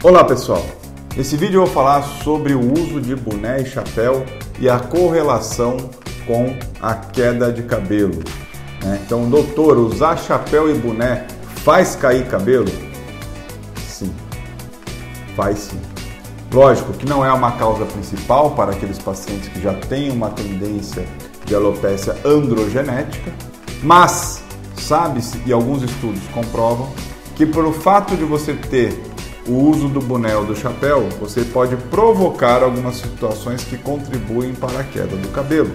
Olá pessoal, nesse vídeo eu vou falar sobre o uso de boné e chapéu e a correlação com a queda de cabelo. Né? Então, doutor, usar chapéu e boné faz cair cabelo? Sim, faz sim. Lógico que não é uma causa principal para aqueles pacientes que já têm uma tendência de alopecia androgenética, mas sabe-se e alguns estudos comprovam que pelo fato de você ter o uso do boné ou do chapéu, você pode provocar algumas situações que contribuem para a queda do cabelo.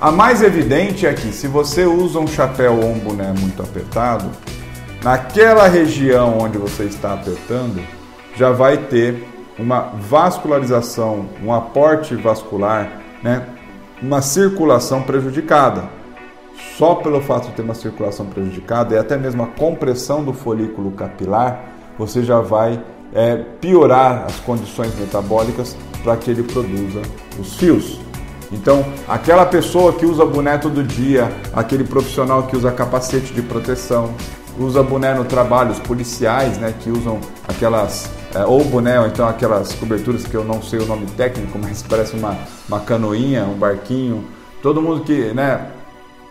A mais evidente é que se você usa um chapéu ou um boné muito apertado, naquela região onde você está apertando, já vai ter uma vascularização, um aporte vascular, né? uma circulação prejudicada. Só pelo fato de ter uma circulação prejudicada e até mesmo a compressão do folículo capilar, você já vai é, piorar as condições metabólicas para que ele produza os fios. Então, aquela pessoa que usa boné todo dia, aquele profissional que usa capacete de proteção, usa boné no trabalho, os policiais, né, que usam aquelas é, ou boné ou então aquelas coberturas que eu não sei o nome técnico, mas parece uma, uma canoinha, um barquinho. Todo mundo que, né,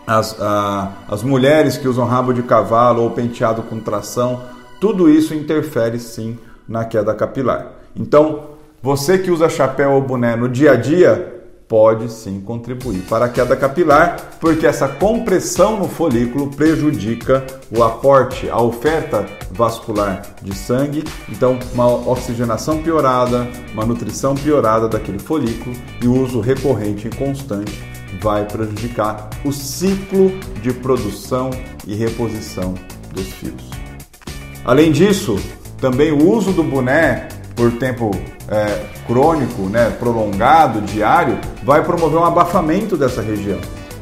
as, a, as mulheres que usam rabo de cavalo ou penteado com tração, tudo isso interfere sim na queda capilar. Então, você que usa chapéu ou boné no dia a dia pode sim contribuir para a queda capilar, porque essa compressão no folículo prejudica o aporte, a oferta vascular de sangue, então uma oxigenação piorada, uma nutrição piorada daquele folículo e o uso recorrente e constante vai prejudicar o ciclo de produção e reposição dos fios. Além disso, também o uso do boné por tempo é, crônico, né, prolongado, diário, vai promover um abafamento dessa região.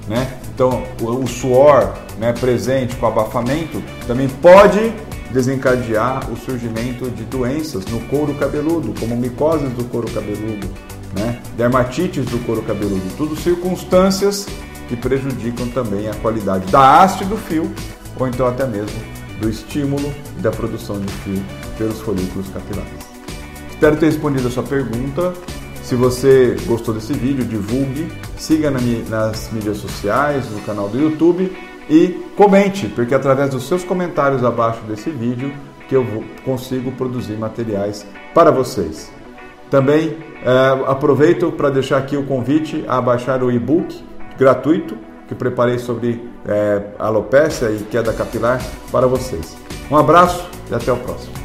Né? Então, o, o suor né, presente com abafamento também pode desencadear o surgimento de doenças no couro cabeludo, como micoses do couro cabeludo, né, dermatites do couro cabeludo, tudo circunstâncias que prejudicam também a qualidade da haste do fio ou então até mesmo do estímulo e da produção de fio pelos folículos capilares. Espero ter respondido a sua pergunta. Se você gostou desse vídeo, divulgue, siga nas mídias sociais, no canal do YouTube e comente, porque através dos seus comentários abaixo desse vídeo que eu consigo produzir materiais para vocês. Também é, aproveito para deixar aqui o convite a baixar o e-book gratuito que preparei sobre é, alopecia e queda capilar para vocês. Um abraço e até o próximo.